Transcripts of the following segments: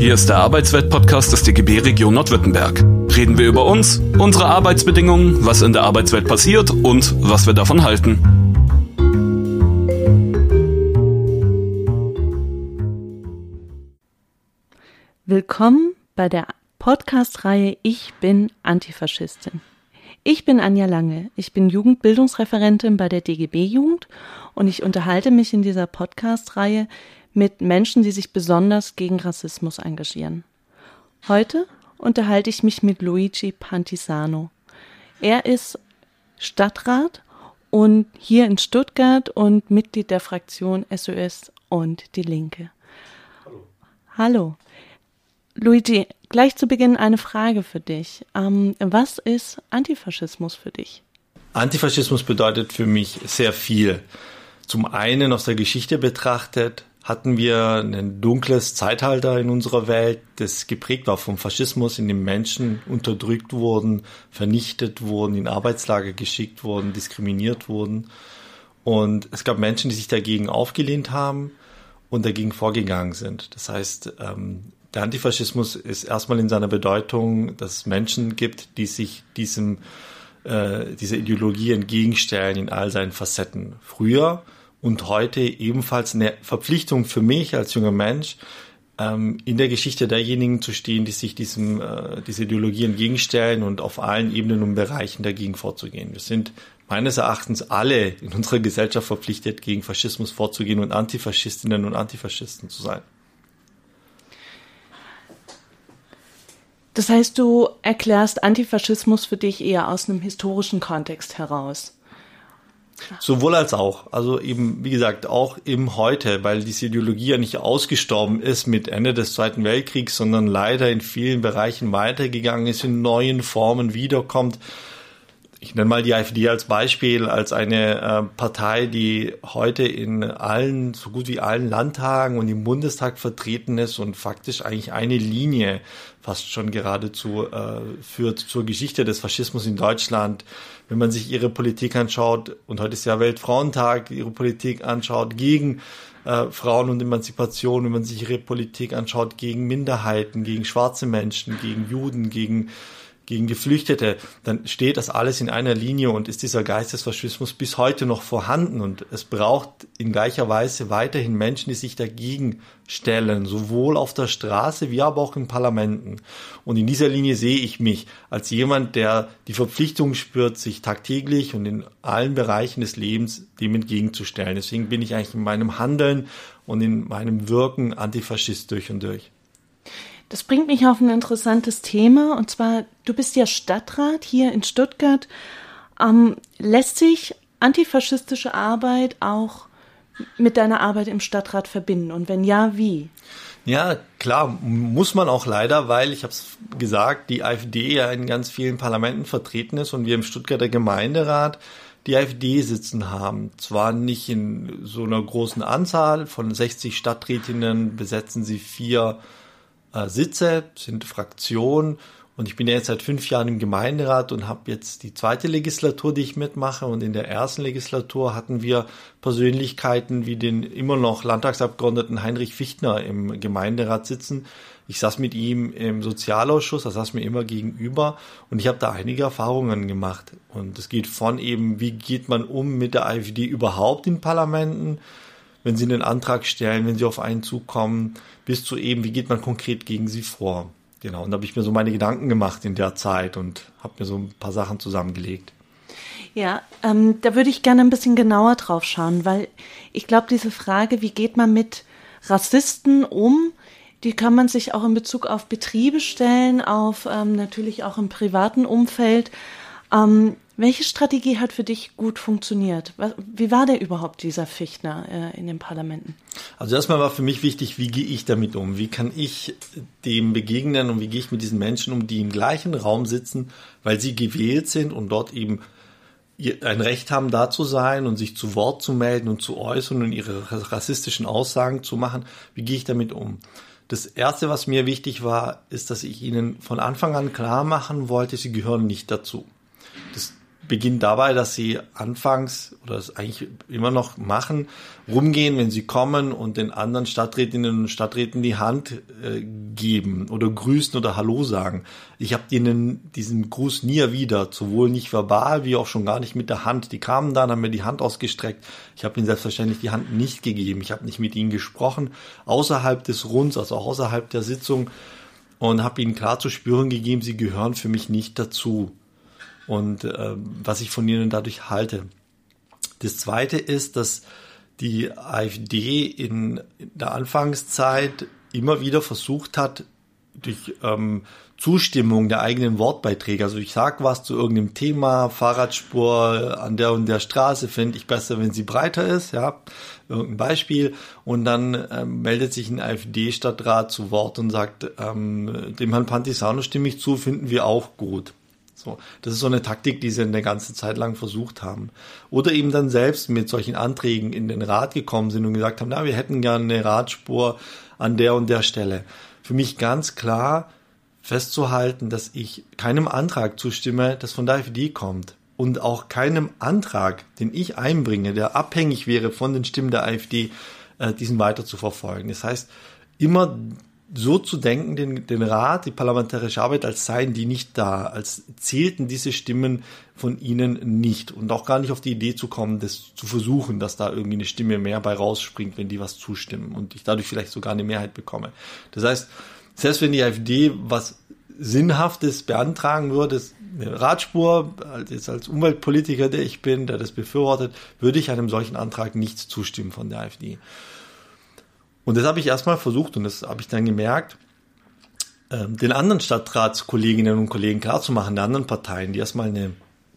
Hier ist der Arbeitswelt-Podcast des DGB Region Nordwürttemberg. Reden wir über uns, unsere Arbeitsbedingungen, was in der Arbeitswelt passiert und was wir davon halten. Willkommen bei der Podcast-Reihe Ich bin Antifaschistin. Ich bin Anja Lange. Ich bin Jugendbildungsreferentin bei der DGB Jugend und ich unterhalte mich in dieser Podcast-Reihe mit Menschen, die sich besonders gegen Rassismus engagieren. Heute unterhalte ich mich mit Luigi Pantisano. Er ist Stadtrat und hier in Stuttgart und Mitglied der Fraktion SOS und die Linke. Hallo. Hallo. Luigi, gleich zu Beginn eine Frage für dich. Ähm, was ist Antifaschismus für dich? Antifaschismus bedeutet für mich sehr viel. Zum einen aus der Geschichte betrachtet hatten wir ein dunkles Zeitalter in unserer Welt, das geprägt war vom Faschismus, in dem Menschen unterdrückt wurden, vernichtet wurden, in Arbeitslager geschickt wurden, diskriminiert wurden. Und es gab Menschen, die sich dagegen aufgelehnt haben und dagegen vorgegangen sind. Das heißt, ähm, der Antifaschismus ist erstmal in seiner Bedeutung, dass es Menschen gibt, die sich diesem, äh, dieser Ideologie entgegenstellen in all seinen Facetten. Früher und heute ebenfalls eine Verpflichtung für mich als junger Mensch, ähm, in der Geschichte derjenigen zu stehen, die sich diesem, äh, dieser Ideologie entgegenstellen und auf allen Ebenen und Bereichen dagegen vorzugehen. Wir sind meines Erachtens alle in unserer Gesellschaft verpflichtet, gegen Faschismus vorzugehen und Antifaschistinnen und Antifaschisten zu sein. Das heißt, du erklärst Antifaschismus für dich eher aus einem historischen Kontext heraus. Sowohl als auch. Also eben, wie gesagt, auch im Heute, weil diese Ideologie ja nicht ausgestorben ist mit Ende des Zweiten Weltkriegs, sondern leider in vielen Bereichen weitergegangen ist, in neuen Formen wiederkommt ich nenne mal die AfD als Beispiel, als eine äh, Partei, die heute in allen, so gut wie allen Landtagen und im Bundestag vertreten ist und faktisch eigentlich eine Linie fast schon geradezu äh, führt zur Geschichte des Faschismus in Deutschland. Wenn man sich ihre Politik anschaut, und heute ist ja Weltfrauentag, ihre Politik anschaut gegen äh, Frauen und Emanzipation, wenn man sich ihre Politik anschaut gegen Minderheiten, gegen schwarze Menschen, gegen Juden, gegen gegen Geflüchtete, dann steht das alles in einer Linie und ist dieser Geistesfaschismus bis heute noch vorhanden und es braucht in gleicher Weise weiterhin Menschen, die sich dagegen stellen, sowohl auf der Straße wie aber auch in Parlamenten. Und in dieser Linie sehe ich mich als jemand, der die Verpflichtung spürt, sich tagtäglich und in allen Bereichen des Lebens dem entgegenzustellen. Deswegen bin ich eigentlich in meinem Handeln und in meinem Wirken Antifaschist durch und durch. Das bringt mich auf ein interessantes Thema und zwar, du bist ja Stadtrat hier in Stuttgart. Ähm, lässt sich antifaschistische Arbeit auch mit deiner Arbeit im Stadtrat verbinden und wenn ja, wie? Ja, klar, muss man auch leider, weil ich habe es gesagt, die AfD ja in ganz vielen Parlamenten vertreten ist und wir im Stuttgarter Gemeinderat die AfD sitzen haben. Zwar nicht in so einer großen Anzahl, von 60 Stadträtinnen besetzen sie vier äh, Sitze, sind Fraktionen und ich bin ja jetzt seit fünf Jahren im Gemeinderat und habe jetzt die zweite Legislatur, die ich mitmache. Und in der ersten Legislatur hatten wir Persönlichkeiten wie den immer noch Landtagsabgeordneten Heinrich Fichtner im Gemeinderat sitzen. Ich saß mit ihm im Sozialausschuss, er saß mir immer gegenüber und ich habe da einige Erfahrungen gemacht. Und es geht von eben, wie geht man um mit der AfD überhaupt in Parlamenten, wenn sie einen Antrag stellen, wenn sie auf einen zukommen, bis zu eben, wie geht man konkret gegen sie vor. Genau, und da habe ich mir so meine Gedanken gemacht in der Zeit und habe mir so ein paar Sachen zusammengelegt. Ja, ähm, da würde ich gerne ein bisschen genauer drauf schauen, weil ich glaube, diese Frage, wie geht man mit Rassisten um, die kann man sich auch in Bezug auf Betriebe stellen, auf ähm, natürlich auch im privaten Umfeld. Ähm, welche Strategie hat für dich gut funktioniert? Wie war der überhaupt, dieser Fichtner äh, in den Parlamenten? Also erstmal war für mich wichtig, wie gehe ich damit um? Wie kann ich dem begegnen und wie gehe ich mit diesen Menschen um, die im gleichen Raum sitzen, weil sie gewählt sind und dort eben ein Recht haben, da zu sein und sich zu Wort zu melden und zu äußern und ihre rassistischen Aussagen zu machen. Wie gehe ich damit um? Das erste, was mir wichtig war, ist, dass ich ihnen von Anfang an klar machen wollte, sie gehören nicht dazu. Das beginnt dabei, dass sie anfangs oder es eigentlich immer noch machen, rumgehen, wenn sie kommen und den anderen Stadträtinnen und Stadträten die Hand äh, geben oder grüßen oder Hallo sagen. Ich habe ihnen diesen Gruß nie erwidert, sowohl nicht verbal wie auch schon gar nicht mit der Hand. Die kamen dann, haben mir die Hand ausgestreckt. Ich habe ihnen selbstverständlich die Hand nicht gegeben. Ich habe nicht mit ihnen gesprochen, außerhalb des Runds, also außerhalb der Sitzung und habe ihnen klar zu spüren gegeben, sie gehören für mich nicht dazu und äh, was ich von ihnen dadurch halte. Das Zweite ist, dass die AfD in der Anfangszeit immer wieder versucht hat, durch ähm, Zustimmung der eigenen Wortbeiträge, also ich sag was zu irgendeinem Thema, Fahrradspur an der und der Straße finde ich besser, wenn sie breiter ist, ja, irgendein Beispiel, und dann ähm, meldet sich ein AfD-Stadtrat zu Wort und sagt, ähm, dem Herrn Pantisano stimme ich zu, finden wir auch gut. So, das ist so eine Taktik, die sie eine ganze Zeit lang versucht haben. Oder eben dann selbst mit solchen Anträgen in den Rat gekommen sind und gesagt haben, na, wir hätten gerne eine Radspur an der und der Stelle. Für mich ganz klar festzuhalten, dass ich keinem Antrag zustimme, das von der AfD kommt. Und auch keinem Antrag, den ich einbringe, der abhängig wäre von den Stimmen der AfD, äh, diesen weiter zu verfolgen. Das heißt, immer so zu denken, den, den Rat, die parlamentarische Arbeit, als seien die nicht da, als zählten diese Stimmen von ihnen nicht und auch gar nicht auf die Idee zu kommen, das zu versuchen, dass da irgendwie eine Stimme mehr bei rausspringt, wenn die was zustimmen und ich dadurch vielleicht sogar eine Mehrheit bekomme. Das heißt, selbst wenn die AfD was Sinnhaftes beantragen würde, eine Radspur, jetzt als Umweltpolitiker, der ich bin, der das befürwortet, würde ich einem solchen Antrag nicht zustimmen von der AfD. Und das habe ich erstmal versucht und das habe ich dann gemerkt, ähm, den anderen Stadtratskolleginnen und Kollegen klarzumachen, der anderen Parteien, die erstmal eine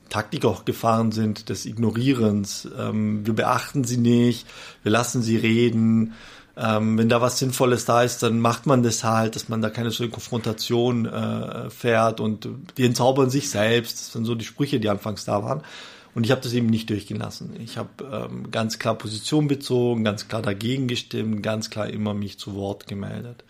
Taktik auch gefahren sind des Ignorierens. Ähm, wir beachten sie nicht, wir lassen sie reden. Ähm, wenn da was Sinnvolles da ist, dann macht man das halt, dass man da keine solche Konfrontation äh, fährt und die entzaubern sich selbst. Das sind so die Sprüche, die anfangs da waren. Und ich habe das eben nicht durchgelassen. Ich habe ähm, ganz klar Position bezogen, ganz klar dagegen gestimmt, ganz klar immer mich zu Wort gemeldet.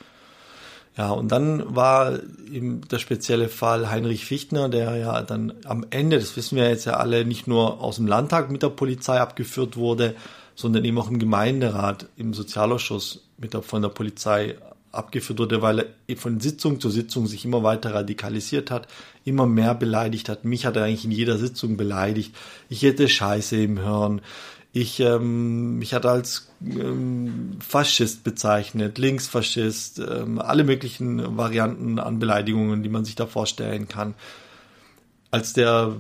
Ja, und dann war eben der spezielle Fall Heinrich Fichtner, der ja dann am Ende, das wissen wir jetzt ja alle, nicht nur aus dem Landtag mit der Polizei abgeführt wurde, sondern eben auch im Gemeinderat, im Sozialausschuss mit der, von der Polizei abgeführt wurde, weil er von Sitzung zu Sitzung sich immer weiter radikalisiert hat, immer mehr beleidigt hat. Mich hat er eigentlich in jeder Sitzung beleidigt. Ich hätte Scheiße im Hirn. Ich, ähm, mich hat als ähm, Faschist bezeichnet, Linksfaschist, ähm, alle möglichen Varianten an Beleidigungen, die man sich da vorstellen kann. Als der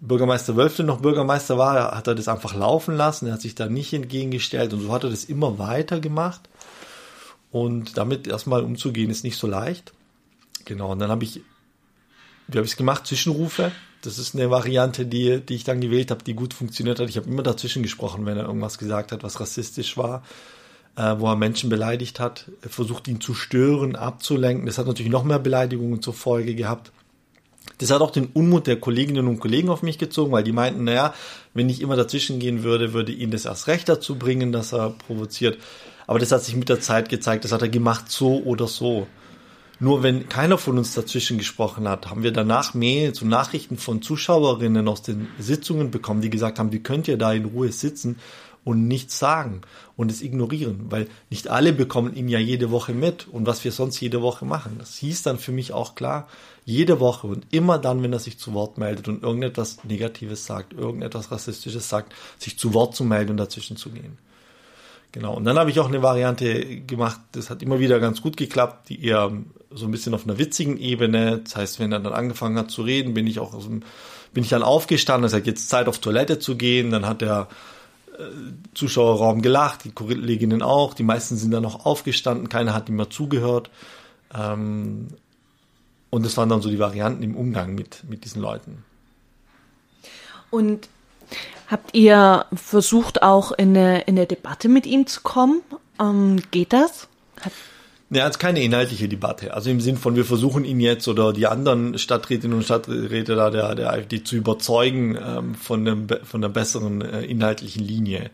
Bürgermeister Wölfle noch Bürgermeister war, hat er das einfach laufen lassen, er hat sich da nicht entgegengestellt und so hat er das immer weiter gemacht. Und damit erstmal umzugehen, ist nicht so leicht. Genau, und dann habe ich, wie habe ich es gemacht? Zwischenrufe. Das ist eine Variante, die, die ich dann gewählt habe, die gut funktioniert hat. Ich habe immer dazwischen gesprochen, wenn er irgendwas gesagt hat, was rassistisch war, äh, wo er Menschen beleidigt hat, er versucht ihn zu stören, abzulenken. Das hat natürlich noch mehr Beleidigungen zur Folge gehabt. Das hat auch den Unmut der Kolleginnen und Kollegen auf mich gezogen, weil die meinten, naja, wenn ich immer dazwischen gehen würde, würde ihn das erst recht dazu bringen, dass er provoziert. Aber das hat sich mit der Zeit gezeigt, das hat er gemacht so oder so. Nur wenn keiner von uns dazwischen gesprochen hat, haben wir danach Mails und Nachrichten von Zuschauerinnen aus den Sitzungen bekommen, die gesagt haben, wie könnt ihr da in Ruhe sitzen und nichts sagen und es ignorieren, weil nicht alle bekommen ihn ja jede Woche mit und was wir sonst jede Woche machen. Das hieß dann für mich auch klar, jede Woche und immer dann, wenn er sich zu Wort meldet und irgendetwas Negatives sagt, irgendetwas Rassistisches sagt, sich zu Wort zu melden und dazwischen zu gehen. Genau. Und dann habe ich auch eine Variante gemacht, das hat immer wieder ganz gut geklappt, die eher so ein bisschen auf einer witzigen Ebene. Das heißt, wenn er dann angefangen hat zu reden, bin ich auch aus dem, bin ich dann aufgestanden, es hat jetzt Zeit auf Toilette zu gehen, dann hat der äh, Zuschauerraum gelacht, die Kolleginnen auch, die meisten sind dann noch aufgestanden, keiner hat ihm mehr zugehört. Ähm, und das waren dann so die Varianten im Umgang mit, mit diesen Leuten. Und Habt ihr versucht, auch in eine, in eine Debatte mit ihm zu kommen? Ähm, geht das? Hat ja, es ist keine inhaltliche Debatte. Also im Sinn von, wir versuchen ihn jetzt oder die anderen Stadträtinnen und Stadträte da der, der AfD zu überzeugen ähm, von, einem, von einer besseren äh, inhaltlichen Linie.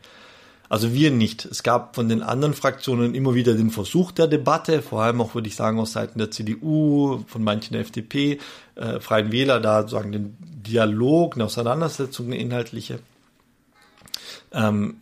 Also wir nicht. Es gab von den anderen Fraktionen immer wieder den Versuch der Debatte, vor allem auch, würde ich sagen, aus Seiten der CDU, von manchen der FDP, äh, Freien Wähler, da sozusagen den Dialog, eine Auseinandersetzung, eine inhaltliche. Ähm,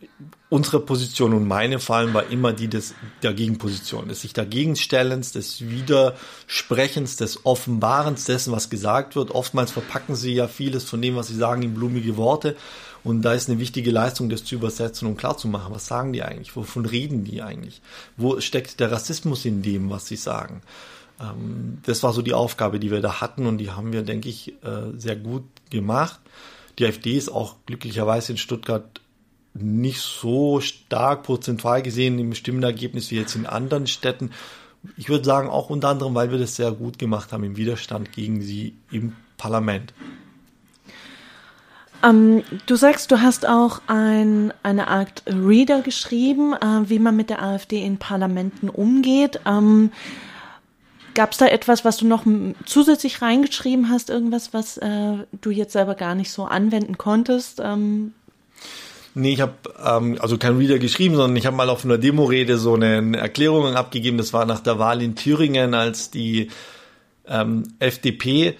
unsere Position und meine vor allem war immer die des, der Gegenposition, des sich dagegenstellens, des Widersprechens, des Offenbarens dessen, was gesagt wird. Oftmals verpacken sie ja vieles von dem, was sie sagen, in blumige Worte. Und da ist eine wichtige Leistung, das zu übersetzen und klarzumachen. Was sagen die eigentlich? Wovon reden die eigentlich? Wo steckt der Rassismus in dem, was sie sagen? Ähm, das war so die Aufgabe, die wir da hatten und die haben wir, denke ich, äh, sehr gut gemacht. Die AfD ist auch glücklicherweise in Stuttgart nicht so stark prozentual gesehen im Stimmenergebnis wie jetzt in anderen Städten. Ich würde sagen, auch unter anderem, weil wir das sehr gut gemacht haben im Widerstand gegen sie im Parlament. Ähm, du sagst, du hast auch ein, eine Art Reader geschrieben, äh, wie man mit der AfD in Parlamenten umgeht. Ähm, Gab es da etwas, was du noch zusätzlich reingeschrieben hast, irgendwas, was äh, du jetzt selber gar nicht so anwenden konntest? Ähm, Nee, ich habe ähm, also kein Reader geschrieben, sondern ich habe mal auf einer Demorede so eine Erklärung abgegeben. Das war nach der Wahl in Thüringen, als die ähm, FDP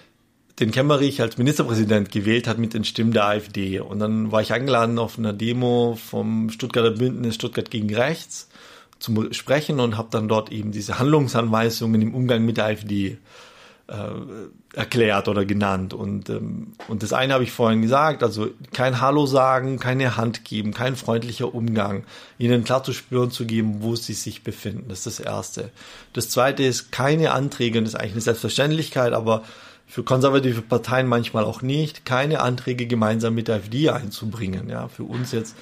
den Kemmerich als Ministerpräsident gewählt hat mit den Stimmen der AfD. Und dann war ich eingeladen auf einer Demo vom Stuttgarter Bündnis Stuttgart gegen Rechts zum Sprechen und habe dann dort eben diese Handlungsanweisungen im Umgang mit der AfD äh, erklärt oder genannt. Und, ähm, und das eine habe ich vorhin gesagt, also kein Hallo sagen, keine Hand geben, kein freundlicher Umgang, ihnen klar zu spüren zu geben, wo sie sich befinden. Das ist das Erste. Das Zweite ist keine Anträge, und das ist eigentlich eine Selbstverständlichkeit, aber für konservative Parteien manchmal auch nicht, keine Anträge gemeinsam mit der AfD einzubringen. Ja, für uns jetzt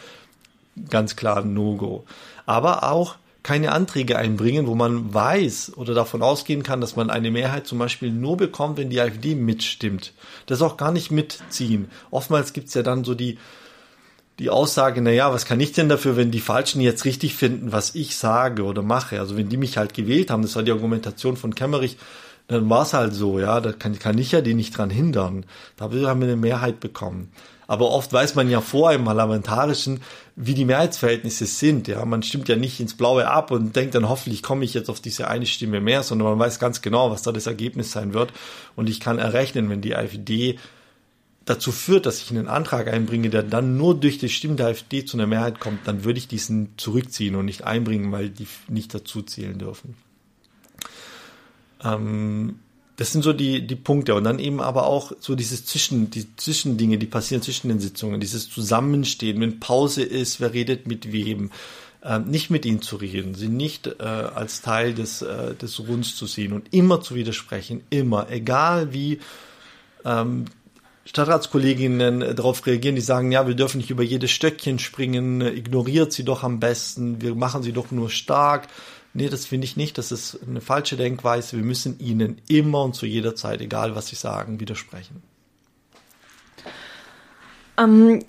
ganz klar ein No-Go. Aber auch keine Anträge einbringen, wo man weiß oder davon ausgehen kann, dass man eine Mehrheit zum Beispiel nur bekommt, wenn die AfD mitstimmt. Das auch gar nicht mitziehen. Oftmals gibt's ja dann so die, die Aussage, na was kann ich denn dafür, wenn die Falschen jetzt richtig finden, was ich sage oder mache? Also wenn die mich halt gewählt haben, das war die Argumentation von Kemmerich, dann war es halt so, ja, da kann, kann ich ja die nicht dran hindern. Da haben wir eine Mehrheit bekommen. Aber oft weiß man ja vor im Parlamentarischen, wie die Mehrheitsverhältnisse sind. Ja, man stimmt ja nicht ins Blaue ab und denkt dann hoffentlich komme ich jetzt auf diese eine Stimme mehr, sondern man weiß ganz genau, was da das Ergebnis sein wird. Und ich kann errechnen, wenn die AfD dazu führt, dass ich einen Antrag einbringe, der dann nur durch die Stimmen der AfD zu einer Mehrheit kommt, dann würde ich diesen zurückziehen und nicht einbringen, weil die nicht dazu zählen dürfen. Ähm, das sind so die, die Punkte. Und dann eben aber auch so dieses Zwischen, die Zwischendinge, die passieren zwischen den Sitzungen, dieses Zusammenstehen, wenn Pause ist, wer redet mit wem, äh, nicht mit ihnen zu reden, sie nicht äh, als Teil des, äh, des Runds zu sehen und immer zu widersprechen, immer, egal wie ähm, Stadtratskolleginnen darauf reagieren, die sagen, ja, wir dürfen nicht über jedes Stöckchen springen, ignoriert sie doch am besten, wir machen sie doch nur stark Nee, das finde ich nicht. Das ist eine falsche Denkweise. Wir müssen ihnen immer und zu jeder Zeit, egal was sie sagen, widersprechen. Ähm,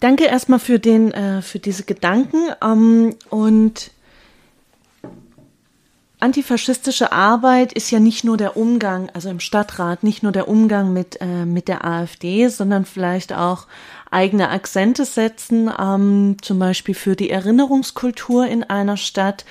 danke erstmal für den, äh, für diese Gedanken ähm, und Antifaschistische Arbeit ist ja nicht nur der Umgang, also im Stadtrat, nicht nur der Umgang mit, äh, mit der AfD, sondern vielleicht auch eigene Akzente setzen, ähm, zum Beispiel für die Erinnerungskultur in einer Stadt.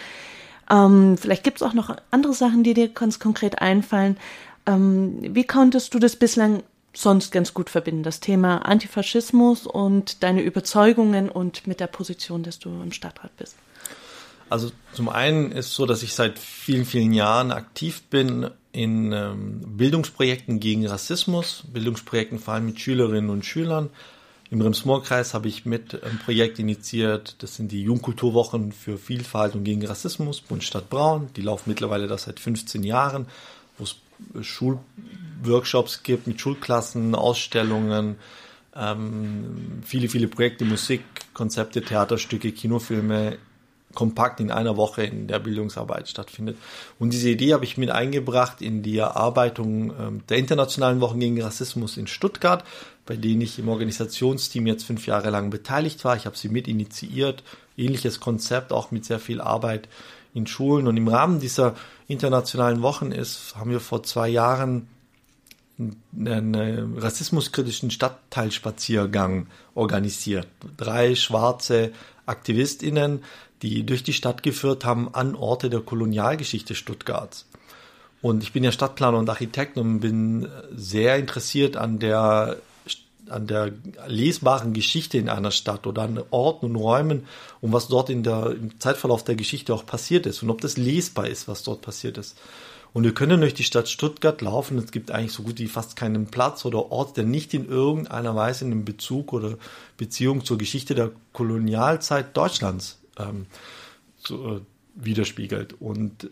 Ähm, vielleicht gibt es auch noch andere Sachen, die dir ganz konkret einfallen. Ähm, wie konntest du das bislang sonst ganz gut verbinden, das Thema Antifaschismus und deine Überzeugungen und mit der Position, dass du im Stadtrat bist? Also zum einen ist so, dass ich seit vielen, vielen Jahren aktiv bin in ähm, Bildungsprojekten gegen Rassismus, Bildungsprojekten vor allem mit Schülerinnen und Schülern. Im Rems-Murr-Kreis habe ich mit ein Projekt initiiert, das sind die Jugendkulturwochen für Vielfalt und gegen Rassismus, Bund Stadt Braun. Die laufen mittlerweile das seit 15 Jahren, wo es Schulworkshops gibt mit Schulklassen, Ausstellungen, ähm, viele, viele Projekte, Musik, Konzepte, Theaterstücke, Kinofilme kompakt in einer Woche in der Bildungsarbeit stattfindet. Und diese Idee habe ich mit eingebracht in die Erarbeitung ähm, der Internationalen Wochen gegen Rassismus in Stuttgart, bei denen ich im Organisationsteam jetzt fünf Jahre lang beteiligt war. Ich habe sie mit initiiert, ähnliches Konzept, auch mit sehr viel Arbeit in Schulen. Und im Rahmen dieser internationalen Wochen ist, haben wir vor zwei Jahren einen rassismuskritischen Stadtteilspaziergang organisiert. Drei schwarze AktivistInnen, die durch die Stadt geführt haben an Orte der Kolonialgeschichte Stuttgarts. Und ich bin ja Stadtplaner und Architekt und bin sehr interessiert an der an der lesbaren Geschichte in einer Stadt oder an Orten und Räumen und was dort in der, im Zeitverlauf der Geschichte auch passiert ist und ob das lesbar ist, was dort passiert ist. Und wir können durch die Stadt Stuttgart laufen. Es gibt eigentlich so gut wie fast keinen Platz oder Ort, der nicht in irgendeiner Weise einen Bezug oder Beziehung zur Geschichte der Kolonialzeit Deutschlands ähm, zu, äh, widerspiegelt. Und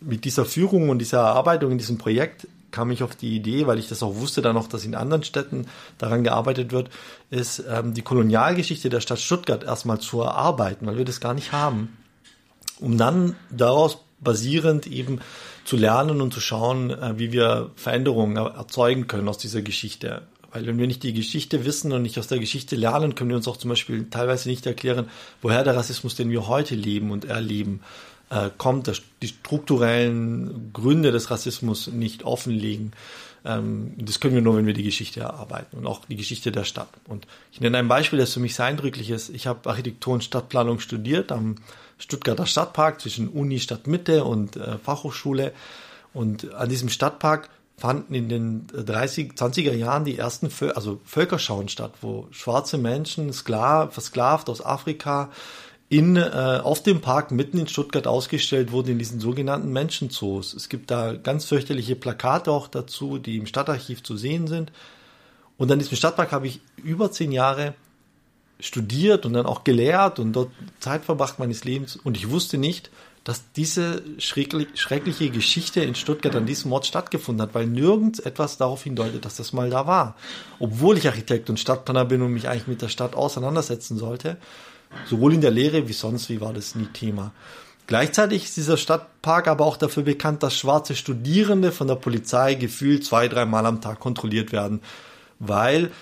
mit dieser Führung und dieser Erarbeitung in diesem Projekt kam ich auf die Idee, weil ich das auch wusste, dann noch, dass in anderen Städten daran gearbeitet wird, ist ähm, die Kolonialgeschichte der Stadt Stuttgart erstmal zu erarbeiten, weil wir das gar nicht haben, um dann daraus basierend eben zu lernen und zu schauen, äh, wie wir Veränderungen erzeugen können aus dieser Geschichte. Weil wenn wir nicht die Geschichte wissen und nicht aus der Geschichte lernen, können wir uns auch zum Beispiel teilweise nicht erklären, woher der Rassismus, den wir heute leben und erleben, äh, kommt, die strukturellen Gründe des Rassismus nicht offenlegen. Ähm, das können wir nur, wenn wir die Geschichte erarbeiten und auch die Geschichte der Stadt. Und ich nenne ein Beispiel, das für mich sehr eindrücklich ist. Ich habe Architektur und Stadtplanung studiert am Stuttgarter Stadtpark zwischen Uni Stadtmitte und äh, Fachhochschule. Und an diesem Stadtpark fanden in den 30, 20er Jahren die ersten Völ also Völkerschauen statt, wo schwarze Menschen, Sklav, versklavt aus Afrika, in, äh, auf dem Park mitten in Stuttgart ausgestellt wurden in diesen sogenannten Menschenzoos. Es gibt da ganz fürchterliche Plakate auch dazu, die im Stadtarchiv zu sehen sind. Und an diesem Stadtpark habe ich über zehn Jahre studiert und dann auch gelehrt und dort Zeit verbracht meines Lebens. Und ich wusste nicht, dass diese schreckliche Geschichte in Stuttgart an diesem Ort stattgefunden hat, weil nirgends etwas darauf hindeutet, dass das mal da war. Obwohl ich Architekt und Stadtplaner bin und mich eigentlich mit der Stadt auseinandersetzen sollte, sowohl in der Lehre wie sonst, wie war das nie Thema. Gleichzeitig ist dieser Stadtpark aber auch dafür bekannt, dass schwarze Studierende von der Polizei gefühlt zwei, dreimal am Tag kontrolliert werden, weil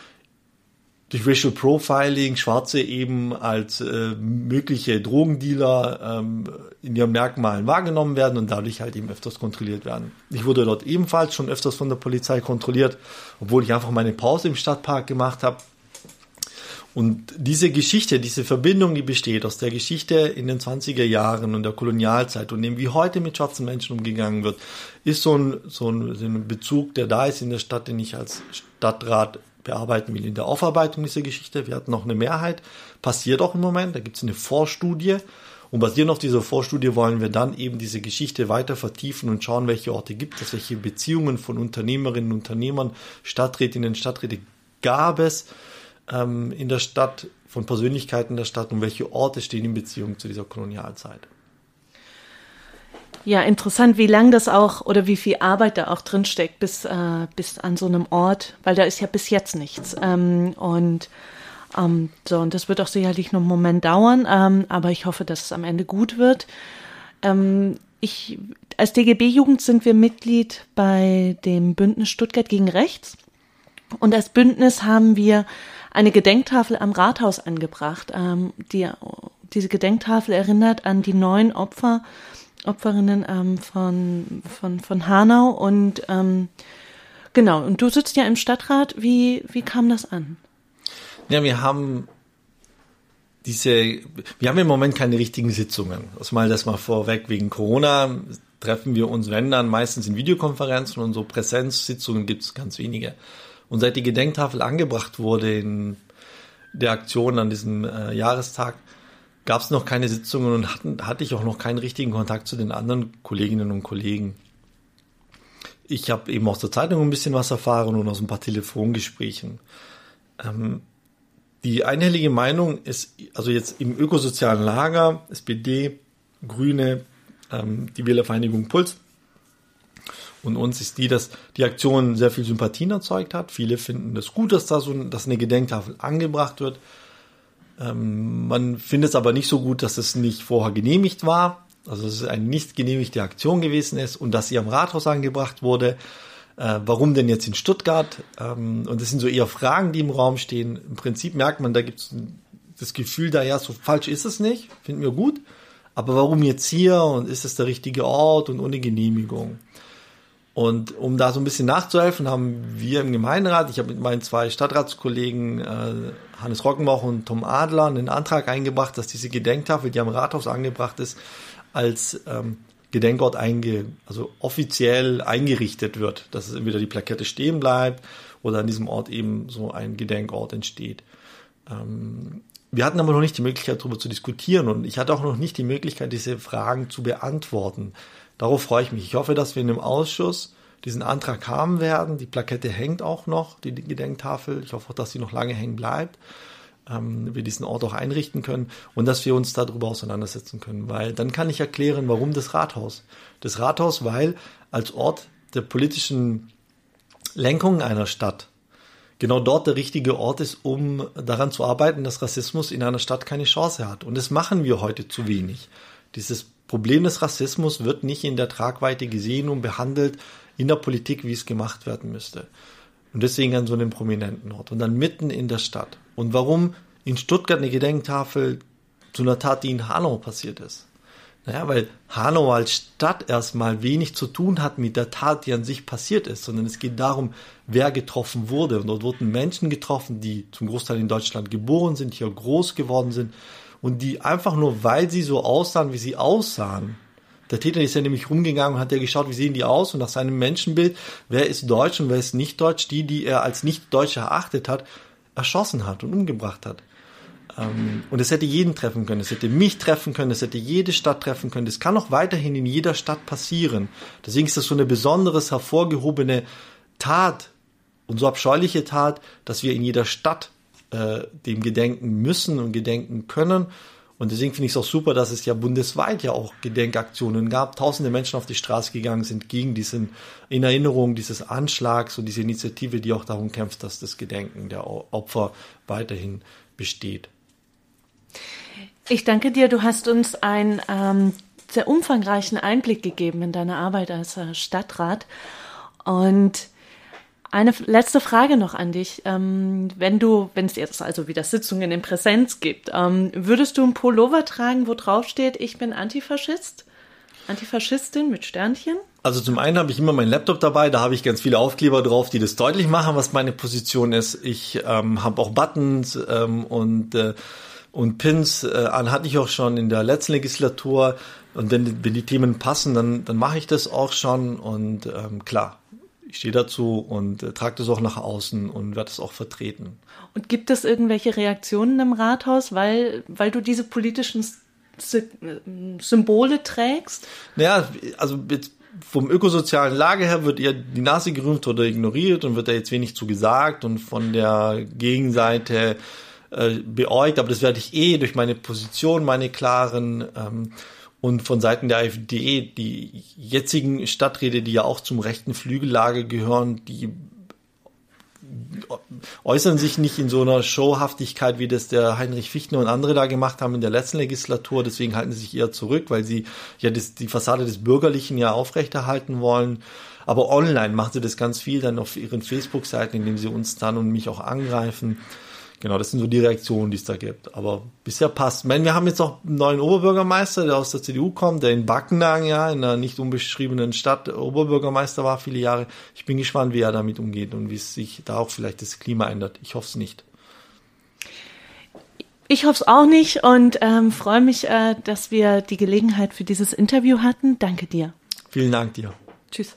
durch Racial Profiling Schwarze eben als äh, mögliche Drogendealer ähm, in ihren Merkmalen wahrgenommen werden und dadurch halt eben öfters kontrolliert werden. Ich wurde dort ebenfalls schon öfters von der Polizei kontrolliert, obwohl ich einfach meine Pause im Stadtpark gemacht habe. Und diese Geschichte, diese Verbindung, die besteht aus der Geschichte in den 20er Jahren und der Kolonialzeit und dem, wie heute mit schwarzen Menschen umgegangen wird, ist so ein, so ein, Bezug, der da ist in der Stadt, den ich als Stadtrat bearbeiten will in der Aufarbeitung dieser Geschichte. Wir hatten noch eine Mehrheit, passiert auch im Moment, da gibt es eine Vorstudie. Und basierend auf dieser Vorstudie wollen wir dann eben diese Geschichte weiter vertiefen und schauen, welche Orte gibt es, welche Beziehungen von Unternehmerinnen und Unternehmern, Stadträtinnen, Stadträte gab es ähm, in der Stadt, von Persönlichkeiten der Stadt und welche Orte stehen in Beziehung zu dieser Kolonialzeit. Ja, interessant, wie lang das auch oder wie viel Arbeit da auch drinsteckt bis, äh, bis an so einem Ort, weil da ist ja bis jetzt nichts. Ähm, und ähm, so, und das wird auch sicherlich noch einen Moment dauern, ähm, aber ich hoffe, dass es am Ende gut wird. Ähm, ich, als DGB-Jugend sind wir Mitglied bei dem Bündnis Stuttgart gegen Rechts. Und als Bündnis haben wir eine Gedenktafel am Rathaus angebracht. Ähm, die, diese Gedenktafel erinnert an die neun Opfer Opferinnen ähm, von, von, von Hanau und ähm, genau, und du sitzt ja im Stadtrat. Wie, wie kam das an? Ja, wir haben diese, wir haben im Moment keine richtigen Sitzungen. Das mal das mal vorweg. Wegen Corona treffen wir uns, wenn dann, meistens in Videokonferenzen und so Präsenzsitzungen gibt es ganz wenige. Und seit die Gedenktafel angebracht wurde in der Aktion an diesem äh, Jahrestag, gab es noch keine Sitzungen und hatten, hatte ich auch noch keinen richtigen Kontakt zu den anderen Kolleginnen und Kollegen. Ich habe eben aus der Zeitung ein bisschen was erfahren und aus ein paar Telefongesprächen. Ähm, die einhellige Meinung ist, also jetzt im ökosozialen Lager, SPD, Grüne, ähm, die Wählervereinigung Puls und uns ist die, dass die Aktion sehr viel Sympathien erzeugt hat. Viele finden das gut, dass da so dass eine Gedenktafel angebracht wird. Ähm, man findet es aber nicht so gut, dass es nicht vorher genehmigt war, also dass es eine nicht genehmigte Aktion gewesen ist und dass sie am Rathaus angebracht wurde. Äh, warum denn jetzt in Stuttgart? Ähm, und das sind so eher Fragen, die im Raum stehen. Im Prinzip merkt man, da gibt es das Gefühl, da ja, so falsch ist es nicht, finden wir gut. Aber warum jetzt hier und ist es der richtige Ort und ohne Genehmigung? Und um da so ein bisschen nachzuhelfen, haben wir im Gemeinderat, ich habe mit meinen zwei Stadtratskollegen äh, Hannes Rockenbach und Tom Adler einen Antrag eingebracht, dass diese Gedenktafel, die am Rathaus angebracht ist, als ähm, Gedenkort einge, also offiziell eingerichtet wird, dass es entweder die Plakette stehen bleibt oder an diesem Ort eben so ein Gedenkort entsteht. Ähm, wir hatten aber noch nicht die Möglichkeit, darüber zu diskutieren und ich hatte auch noch nicht die Möglichkeit, diese Fragen zu beantworten. Darauf freue ich mich. Ich hoffe, dass wir in dem Ausschuss diesen Antrag haben werden. Die Plakette hängt auch noch, die Gedenktafel. Ich hoffe auch, dass sie noch lange hängen bleibt. Ähm, wir diesen Ort auch einrichten können und dass wir uns darüber auseinandersetzen können, weil dann kann ich erklären, warum das Rathaus. Das Rathaus, weil als Ort der politischen Lenkung einer Stadt genau dort der richtige Ort ist, um daran zu arbeiten, dass Rassismus in einer Stadt keine Chance hat. Und das machen wir heute zu wenig. Dieses Problem des Rassismus wird nicht in der Tragweite gesehen und behandelt in der Politik, wie es gemacht werden müsste. Und deswegen an so einem prominenten Ort. Und dann mitten in der Stadt. Und warum in Stuttgart eine Gedenktafel zu einer Tat, die in Hanau passiert ist? Naja, weil Hanau als Stadt erstmal wenig zu tun hat mit der Tat, die an sich passiert ist, sondern es geht darum, wer getroffen wurde. Und dort wurden Menschen getroffen, die zum Großteil in Deutschland geboren sind, hier groß geworden sind und die einfach nur, weil sie so aussahen, wie sie aussahen, der Täter ist ja nämlich rumgegangen und hat ja geschaut, wie sehen die aus und nach seinem Menschenbild, wer ist deutsch und wer ist nicht deutsch, die, die er als nicht deutsch erachtet hat, erschossen hat und umgebracht hat. Ähm, und es hätte jeden treffen können, es hätte mich treffen können, es hätte jede Stadt treffen können. Das kann auch weiterhin in jeder Stadt passieren. Deswegen ist das so eine besonderes hervorgehobene Tat und so abscheuliche Tat, dass wir in jeder Stadt äh, dem gedenken müssen und gedenken können. Und deswegen finde ich es auch super, dass es ja bundesweit ja auch Gedenkaktionen gab. Tausende Menschen auf die Straße gegangen sind gegen diesen, in Erinnerung dieses Anschlags und diese Initiative, die auch darum kämpft, dass das Gedenken der Opfer weiterhin besteht. Ich danke dir. Du hast uns einen ähm, sehr umfangreichen Einblick gegeben in deine Arbeit als äh, Stadtrat. Und eine letzte Frage noch an dich. Ähm, wenn du, wenn es jetzt also wieder Sitzungen in Präsenz gibt, ähm, würdest du ein Pullover tragen, wo drauf steht, ich bin Antifaschist? Antifaschistin mit Sternchen? Also zum einen habe ich immer meinen Laptop dabei, da habe ich ganz viele Aufkleber drauf, die das deutlich machen, was meine Position ist. Ich ähm, habe auch Buttons ähm, und äh, und Pins äh, an hatte ich auch schon in der letzten Legislatur. Und wenn, wenn die Themen passen, dann, dann mache ich das auch schon. Und ähm, klar, ich stehe dazu und äh, trage das auch nach außen und werde es auch vertreten. Und gibt es irgendwelche Reaktionen im Rathaus, weil, weil du diese politischen Symbole trägst? Naja, also jetzt vom ökosozialen Lage her wird ihr die Nase gerühmt oder ignoriert und wird da jetzt wenig zu gesagt und von der Gegenseite äh, beäugt, aber das werde ich eh durch meine Position, meine klaren ähm, und von Seiten der AfD, die jetzigen Stadträte, die ja auch zum rechten Flügellager gehören, die äußern sich nicht in so einer Showhaftigkeit, wie das der Heinrich Fichtner und andere da gemacht haben in der letzten Legislatur. Deswegen halten sie sich eher zurück, weil sie ja das, die Fassade des Bürgerlichen ja aufrechterhalten wollen. Aber online machen sie das ganz viel dann auf ihren Facebook-Seiten, indem sie uns dann und mich auch angreifen. Genau, das sind so die Reaktionen, die es da gibt. Aber bisher passt. Ich meine, wir haben jetzt auch einen neuen Oberbürgermeister, der aus der CDU kommt, der in Backnang, ja, in einer nicht unbeschriebenen Stadt Oberbürgermeister war viele Jahre. Ich bin gespannt, wie er damit umgeht und wie es sich da auch vielleicht das Klima ändert. Ich hoffe es nicht. Ich hoffe es auch nicht und ähm, freue mich, äh, dass wir die Gelegenheit für dieses Interview hatten. Danke dir. Vielen Dank dir. Tschüss.